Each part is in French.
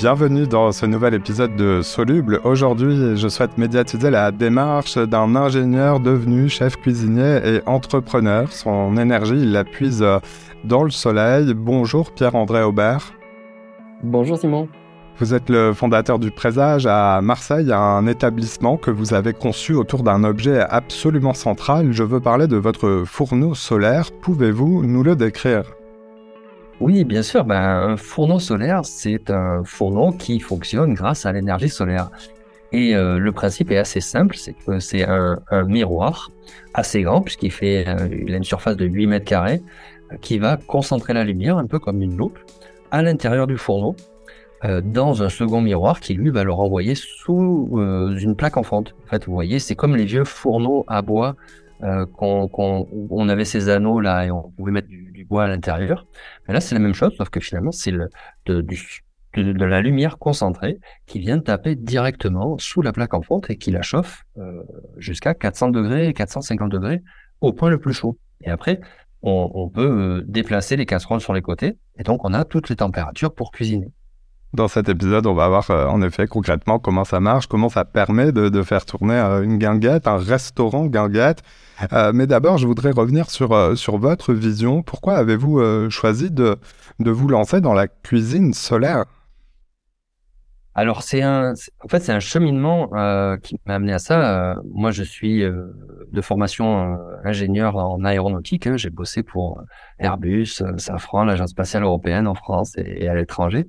bienvenue dans ce nouvel épisode de Soluble. Aujourd'hui, je souhaite médiatiser la démarche d'un ingénieur devenu chef cuisinier et entrepreneur. Son énergie, il la puise dans le soleil. Bonjour Pierre-André Aubert. Bonjour Simon. Vous êtes le fondateur du Présage à Marseille, un établissement que vous avez conçu autour d'un objet absolument central. Je veux parler de votre fourneau solaire. Pouvez-vous nous le décrire? Oui, bien sûr. Ben, un fourneau solaire, c'est un fourneau qui fonctionne grâce à l'énergie solaire. Et euh, le principe est assez simple, c'est que c'est un, miroir assez grand, puisqu'il fait euh, il a une surface de 8 mètres carrés, qui va concentrer la lumière, un peu comme une loupe, à l'intérieur du fourneau, euh, dans un second miroir qui, lui, va le renvoyer sous une plaque en fonte. En fait, vous voyez, c'est comme les vieux fourneaux à bois qu'on, on avait ces anneaux là et on pouvait mettre du, à l'intérieur. Mais là, c'est la même chose, sauf que finalement, c'est le, de, de, la lumière concentrée qui vient taper directement sous la plaque en fonte et qui la chauffe euh, jusqu'à 400 degrés, 450 degrés au point le plus chaud. Et après, on, on peut euh, déplacer les casseroles sur les côtés et donc on a toutes les températures pour cuisiner. Dans cet épisode, on va voir euh, en effet concrètement comment ça marche, comment ça permet de, faire tourner euh, une guinguette, un restaurant guinguette. Euh, mais d'abord, je voudrais revenir sur, votre vision. Pourquoi avez-vous choisi de, de vous lancer dans la cuisine solaire? Alors c'est un, en fait c'est un cheminement qui m'a amené à ça. moi je suis de formation ingénieur en aéronautique. Hein. J'ai bossé pour Airbus, Safran, l'agence spatiale européenne en France et à l'étranger.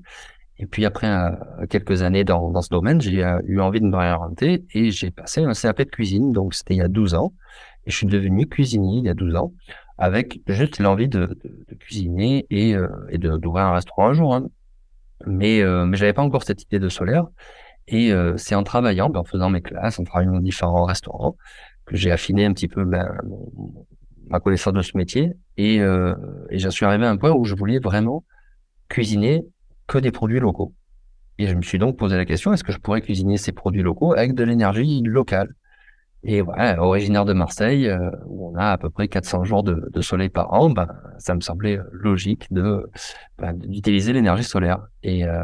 Et puis après euh, quelques années dans, dans ce domaine, j'ai euh, eu envie de me réorienter et j'ai passé un CAP de cuisine. Donc c'était il y a 12 ans. Et je suis devenu cuisinier il y a 12 ans avec juste l'envie de, cuisiner et, euh, et d'ouvrir un restaurant un jour. Hein. Mais, mais j'avais pas encore cette idée de solaire. Et c'est en travaillant, ben, en faisant mes classes, en travaillant dans différents restaurants, que j'ai affiné un petit peu ben, ma connaissance de ce métier. Et, et j'en suis arrivé à un point où je voulais vraiment cuisiner que des produits locaux. Et je me suis donc posé la question, est-ce que je pourrais cuisiner ces produits locaux avec de l'énergie locale? Et originaire de Marseille, euh, où on a à peu près 400 jours de, soleil par an, ben, ça me semblait logique de ben, d'utiliser l'énergie solaire. Et, euh,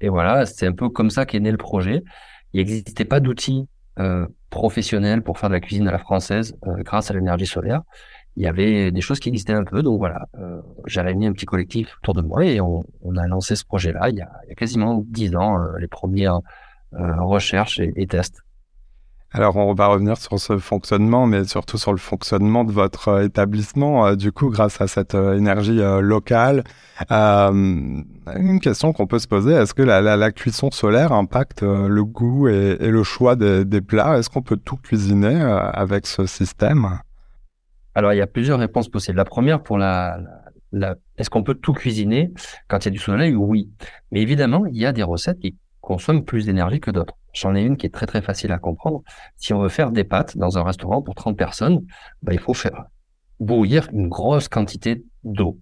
et voilà, c'est un peu comme ça qu'est né le projet. Il n'existait pas d'outils euh, professionnels pour faire de la cuisine à la française grâce à l'énergie solaire il y avait des choses qui existaient un peu. Donc voilà, euh, j'ai réuni un petit collectif autour de moi et on, a lancé ce projet-là il, y a quasiment dix ans, euh, les premières euh, recherches et, tests. Alors, on va revenir sur ce fonctionnement, mais surtout sur le fonctionnement de votre établissement, du coup, grâce à cette énergie locale. une question qu'on peut se poser, est-ce que la, cuisson solaire impacte le goût et, le choix des plats? Est-ce qu'on peut tout cuisiner avec ce système? Alors, il y a plusieurs réponses possibles. La première, pour la, la, est-ce qu'on peut tout cuisiner quand il y a du soleil? Oui. Mais évidemment, il y a des recettes qui consomment plus d'énergie que d'autres. J'en ai une qui est très très facile à comprendre. Si on veut faire des pâtes dans un restaurant pour 30 personnes, bah, il faut faire bouillir une grosse quantité d'eau.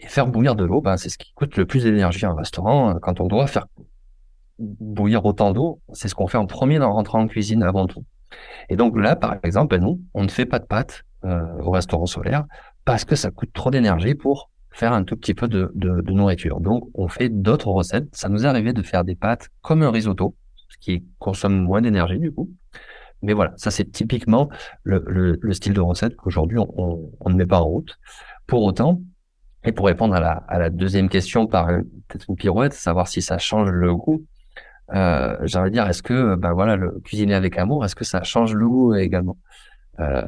Et faire bouillir de l'eau, bah, c'est ce qui coûte le plus d'énergie à un restaurant. Quand on doit faire bouillir autant d'eau, c'est ce qu'on fait en premier en rentrant en cuisine avant tout. Et donc là, par exemple, ben nous, on ne fait pas de pâtes euh, au restaurant solaire parce que ça coûte trop d'énergie pour faire un tout petit peu de, de, de nourriture. Donc, on fait d'autres recettes. Ça nous est arrivé de faire des pâtes comme un risotto, ce qui consomme moins d'énergie du coup. Mais voilà, ça c'est typiquement le, le, le, style de recette qu'aujourd'hui on, on, ne met pas en route. Pour autant, et pour répondre à la, à la deuxième question par peut-être une pirouette, savoir si ça change le goût, euh, j'aimerais dire, est-ce que ben voilà, le cuisiner avec amour, est-ce que ça change le goût également? Euh,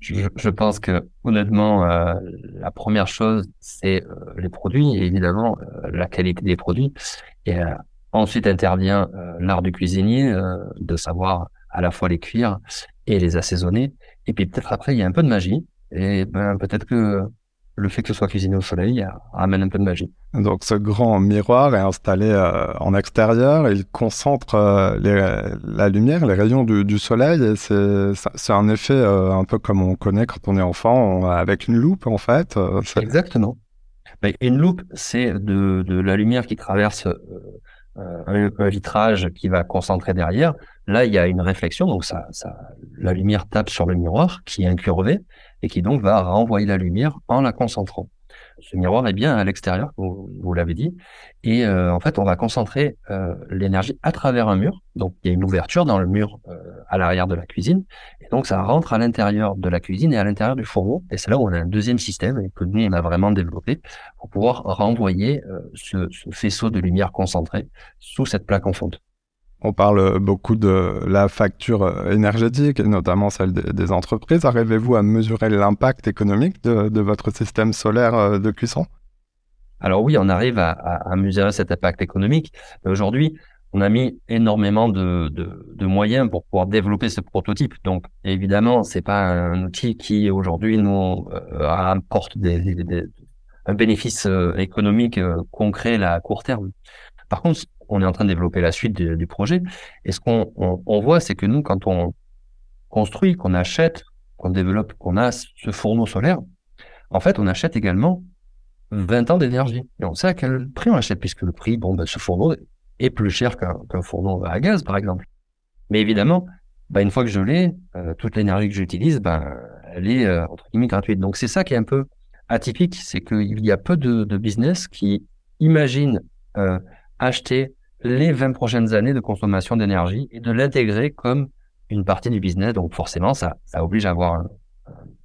je, pense que honnêtement, euh, la première chose, c'est euh, les produits et évidemment euh, la qualité des produits. Et ensuite intervient l'art du cuisinier, de savoir à la fois les cuire et les assaisonner. Et puis peut-être après, il y a un peu de magie. Et ben peut-être que le fait que ce soit cuisiné au soleil amène un peu de magie. Donc ce grand miroir est installé euh, en extérieur, il concentre euh, la lumière, les rayons du, soleil, et c'est un effet euh, un peu comme on connaît quand on est enfant, avec une loupe en fait. Exactement. Mais une loupe, c'est de, de, la lumière qui traverse un, un, vitrage qui va concentrer derrière. Là, il y a une réflexion, donc ça, ça, la lumière tape sur le miroir qui est incurvé et qui donc va renvoyer la lumière en la concentrant. Ce miroir est bien à l'extérieur, vous, vous l'avez dit. Et euh, en fait, on va concentrer euh, l'énergie à travers un mur. Donc, il y a une ouverture dans le mur euh, à l'arrière de la cuisine. Et donc, ça rentre à l'intérieur de la cuisine et à l'intérieur du fourneau. Et c'est là où on a un deuxième système que nous, on a vraiment développé pour pouvoir renvoyer ce, ce, faisceau de lumière concentrée sous cette plaque en fonte. On parle beaucoup de la facture énergétique, et notamment celle des, entreprises. Arrivez-vous à mesurer l'impact économique de, votre système solaire de cuisson? Alors oui, on arrive à, mesurer cet impact économique. Aujourd'hui, on a mis énormément de, moyens pour pouvoir développer ce prototype. Donc évidemment, c'est pas un outil qui aujourd'hui nous euh, apporte un bénéfice euh, économique euh, concret à court terme. Par contre, on est en train de développer la suite du, projet. Et ce qu'on on, voit, c'est que nous, quand on construit, qu'on achète, qu'on développe, qu'on a ce fourneau solaire, en fait, on achète également 20 ans d'énergie. Et on sait à quel prix on achète, puisque le prix, bon, ben, ce fourneau est plus cher qu'un fourneau à gaz, par exemple. Mais évidemment, ben, une fois que je l'ai, euh, toute l'énergie que j'utilise, ben, elle est, euh, entre guillemets, gratuite. Donc, c'est ça qui est un peu atypique, c'est qu'il y a peu de, de business qui imaginent euh, acheter les 20 prochaines années de consommation d'énergie et de l'intégrer comme une partie du business. Donc, forcément, ça, ça oblige à avoir un,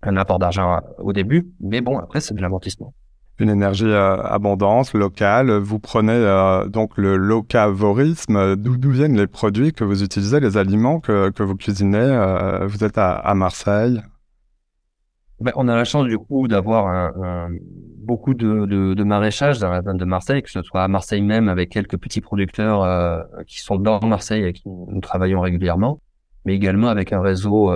un apport d'argent au début, mais bon, après, c'est de l'amortissement une énergie euh, abondante, locale. Vous prenez euh, donc le locavorisme. D'où viennent les produits que vous utilisez, les aliments que, que vous cuisinez euh, Vous êtes à, Marseille? Ben, On a la chance du coup d'avoir un, beaucoup de, de, de, maraîchage dans la zone de Marseille, que ce soit à Marseille même avec quelques petits producteurs qui sont dans Marseille et qui nous travaillons régulièrement, mais également avec un réseau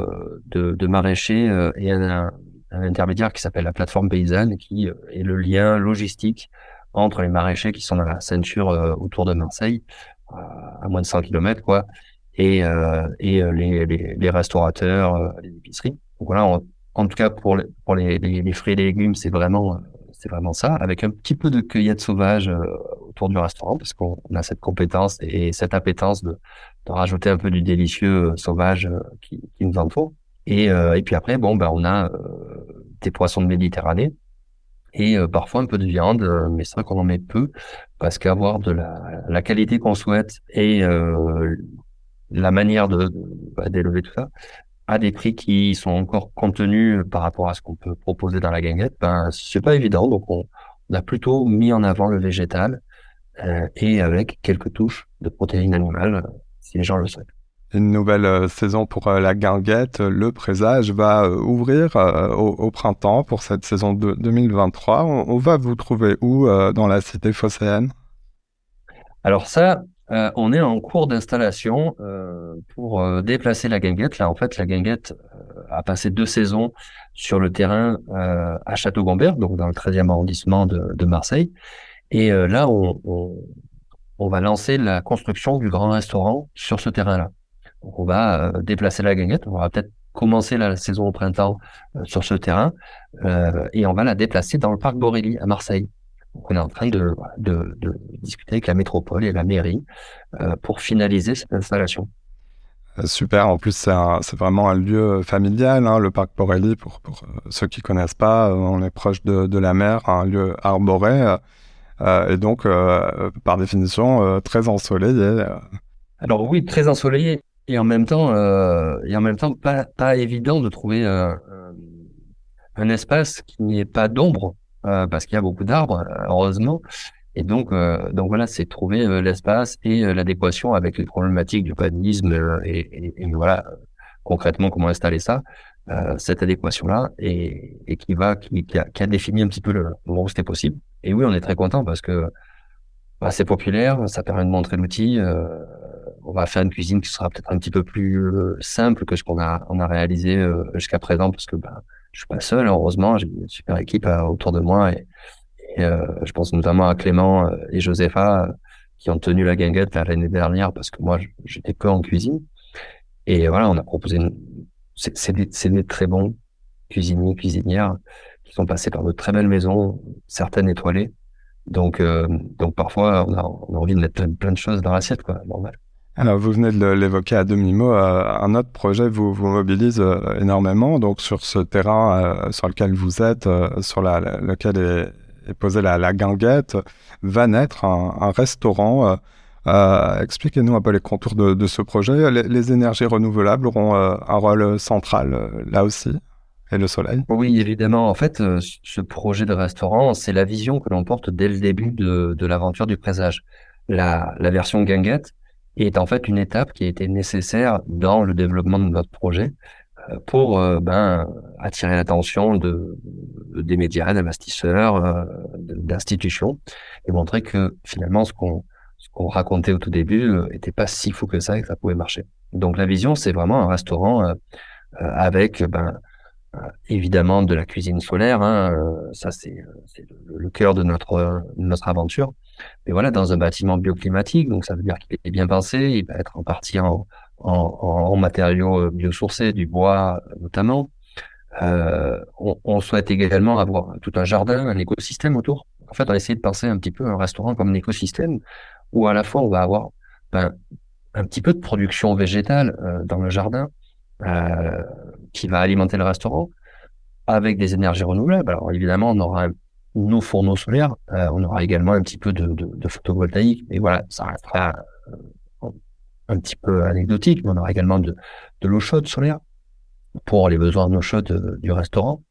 de, de maraîchers et un, un intermédiaire qui s'appelle la plateforme paysanne, qui euh, est le lien logistique entre les maraîchers qui sont dans la ceinture euh, autour de Marseille, euh, à moins de 100 km, quoi, et, et les, les, les, restaurateurs, les épiceries. Donc voilà, en tout cas pour les, fruits et les légumes, c'est vraiment c'est vraiment ça, avec un petit peu de cueillette sauvage autour du restaurant, parce qu'on a cette compétence et cette appétence de, rajouter un peu du délicieux sauvage qui, qui nous entoure. Et, euh, et puis après, bon, ben, on a euh, des poissons de Méditerranée et euh, parfois un peu de viande, mais c'est vrai qu'on en met peu parce qu'avoir de la, la qualité qu'on souhaite et la manière de, bah, d'élever tout ça à des prix qui sont encore contenus par rapport à ce qu'on peut proposer dans la guinguette, ben c'est pas évident. Donc on, on, a plutôt mis en avant le végétal et avec quelques touches de protéines animales si les gens le souhaitent une nouvelle euh, saison pour euh, la guinguette. Le présage va euh, ouvrir au, printemps pour cette saison de 2023. On, va vous trouver où dans la cité phocéenne? Alors ça, on est en cours d'installation pour déplacer la guinguette. Là, en fait, la guinguette a passé deux saisons sur le terrain à Château-Gombert, donc dans le 13e arrondissement de, Marseille. Et là, on, on va lancer la construction du grand restaurant sur ce terrain-là. On va euh, déplacer la gagnette, on va peut-être commencer la saison au printemps euh, sur ce terrain euh, et on va la déplacer dans le parc Borély à Marseille. Donc on est en train de, de, de discuter avec la métropole et la mairie pour finaliser cette installation. Super, en plus c'est vraiment un lieu familial, hein, le parc Borély, pour, pour ceux qui connaissent pas, on est proche de, de la mer, un lieu arboré, et donc par définition très ensoleillé. Alors oui, très ensoleillé, et en même temps, euh, et en même temps, pas, pas évident de trouver euh, un espace qui n'y ait pas d'ombre, euh, parce qu'il y a beaucoup d'arbres, heureusement. Et donc, euh, donc voilà, c'est trouver euh, l'espace et l'adéquation avec les problématiques du panisme et, voilà concrètement comment installer ça, cette adéquation-là, et, qui va, qui, a, défini un petit peu le moment où c'était possible. Et oui, on est très content parce que bah, c'est populaire, ça permet de montrer l'outil. Euh, on va faire une cuisine qui sera peut-être un petit peu plus euh, simple que ce qu'on a on a réalisé euh, jusqu'à présent parce que bah, je suis pas seul heureusement j'ai une super équipe autour de moi et, je pense notamment à Clément et Josepha qui ont tenu la guinguette l'année dernière parce que moi j'étais que en cuisine et voilà on a proposé une... c'est des, des très bons cuisiniers cuisinières qui sont passés par de très belles maisons certaines étoilées donc, euh, donc parfois, on a, on a, envie de mettre plein, de choses dans l'assiette, quoi, normal. Alors, vous venez de l'évoquer à demi-mot, un autre projet vous, mobilise énormément. Donc, sur ce terrain sur lequel vous êtes, sur lequel est, posée la, guinguette, va naître un, restaurant euh, expliquez-nous un peu les contours de, ce projet. Les, énergies renouvelables auront euh, un rôle central euh, là aussi et le soleil Oui, évidemment. En fait, ce projet de restaurant, c'est la vision que l'on porte dès le début de, l'aventure du présage. La, version guinguette est en fait une étape qui a été nécessaire dans le développement de notre projet pour ben, attirer l'attention de, des médias, d'investisseurs, d'institutions et montrer que finalement ce qu'on racontait au tout début n'était euh, pas si fou que ça et que ça pouvait marcher. Donc la vision, c'est vraiment un restaurant euh, euh, avec ben, évidemment de la cuisine solaire. Hein, ça, c'est le, cœur de notre, notre aventure. Mais voilà, dans un bâtiment bioclimatique, donc ça veut dire qu'il est bien pensé. Il va être en partie en, en, en matériaux biosourcés, du bois notamment. Euh, on, on, souhaite également avoir tout un jardin, un écosystème autour. En fait, on a essayé de penser un petit peu un restaurant comme un écosystème où à la fois on va avoir ben, un petit peu de production végétale euh, dans le jardin euh, qui va alimenter le restaurant avec des énergies renouvelables. Alors évidemment, on aura nos fourneaux solaires, euh, on aura également un petit peu de, photovoltaïque, mais voilà, ça restera euh, un petit peu anecdotique, mais on aura également de, l'eau chaude solaire pour les besoins de l'eau chaude du restaurant.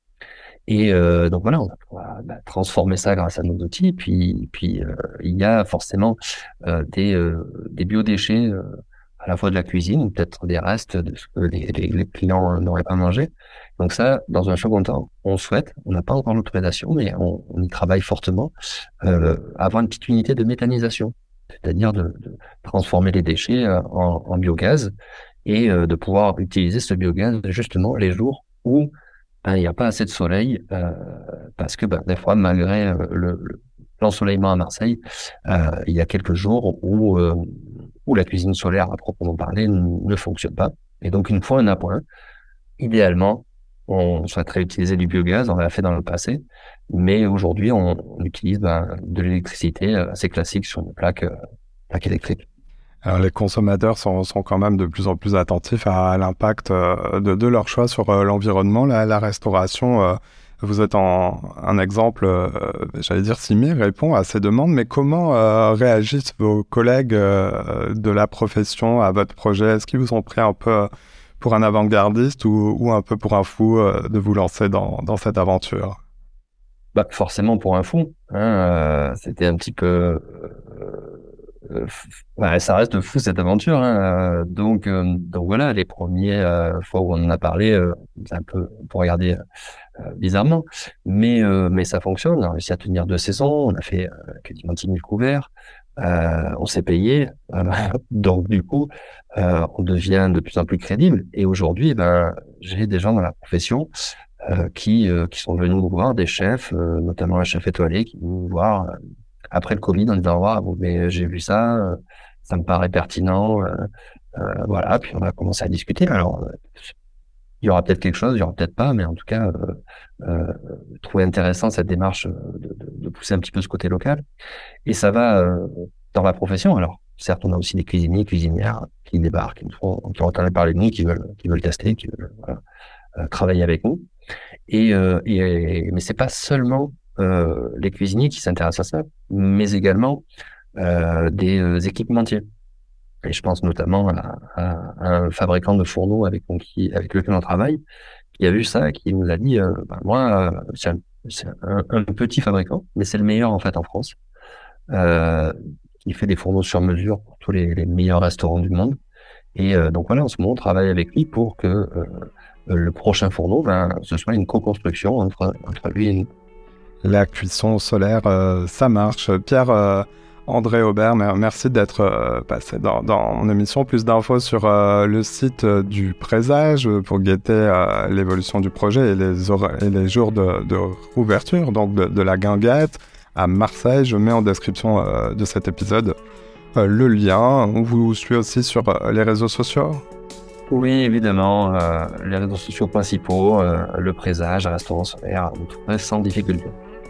Et euh, donc voilà, on va bah, transformer ça grâce à nos outils. Puis, puis euh, il y a forcément euh, des, des biodéchets à la fois de la cuisine, peut-être des restes de ce que les, clients n'auraient pas mangé. Donc ça, dans un second temps, on souhaite, on n'a pas encore l'autorisation, mais on, y travaille fortement, avoir une petite unité de méthanisation, c'est-à-dire de, transformer les déchets en, en biogaz et de pouvoir utiliser ce biogaz justement les jours où ben, il n'y a pas assez de soleil euh, parce que ben, des fois, malgré euh, le, l'ensoleillement à Marseille, euh, il y a quelques jours où, où la cuisine solaire, à proprement parler, ne fonctionne pas. Et donc, une fois un appoint, idéalement, on souhaiterait utiliser du biogaz, on l'a fait dans le passé, mais aujourd'hui, on, utilise ben, de l'électricité assez classique sur une plaque, électrique. Alors, les consommateurs sont, sont, quand même de plus en plus attentifs à, l'impact euh, de, de, leur choix sur euh, l'environnement. La, restauration, euh, vous êtes en, un exemple, j'allais dire similaire, répond à ces demandes, mais comment réagissent vos collègues de la profession à votre projet? Est-ce qu'ils vous ont pris un peu pour un avant-gardiste ou, ou, un peu pour un fou de vous lancer dans, dans cette aventure? Bah, Forcément pour un fou. Hein, C'était un petit peu euh, ça reste fou cette aventure. Hein. Donc, euh, donc voilà, les premières euh, fois où on en a parlé, c'est un peu pour regarder bizarrement, mais mais ça fonctionne. On a réussi à tenir deux saisons. On a fait quasiment 10 000 couverts. on s'est payé, donc du coup, on devient de plus en plus crédible. Et aujourd'hui, ben, j'ai des gens dans la profession qui qui sont venus nous voir, des chefs, notamment un chef étoilé, qui nous voir après le Covid en disant waouh mais j'ai vu ça, euh, ça me paraît pertinent, euh, euh, voilà. Puis on a commencé à discuter. Alors il y aura peut-être quelque chose, il y aura peut-être pas, mais en tout cas euh, trouver intéressant cette démarche de, pousser un petit peu ce côté local. Et ça va dans la profession. Alors certes, on a aussi des cuisiniers, cuisinières qui débarquent, qui, font, qui ont entendu parler de nous, qui veulent, qui veulent tester, qui veulent travailler avec nous. Et, et mais c'est pas seulement euh, les cuisiniers qui s'intéressent à ça, mais également euh, des euh, équipementiers. Et je pense notamment à, un fabricant de fourneaux avec, qui, avec lequel on travaille, qui a vu ça, qui nous a dit, bah, moi, c'est un, petit fabricant, mais c'est le meilleur en fait en France. Il fait des fourneaux sur mesure pour tous les, meilleurs restaurants du monde. Et donc voilà, en ce moment, on travaille avec lui pour que le prochain fourneau, ben, ce soit une co-construction entre, entre lui et nous la cuisson solaire, euh, ça marche. Pierre euh, André Aubert, merci d'être euh, passé dans, mon émission. Plus d'infos sur le site du Présage pour guetter l'évolution du projet et les, jours de, de rouverture, donc de, la guinguette à Marseille. Je mets en description de cet épisode le lien. On vous suit aussi sur les réseaux sociaux. Oui, évidemment, les réseaux sociaux principaux, le présage, le restaurant solaire, sans difficulté.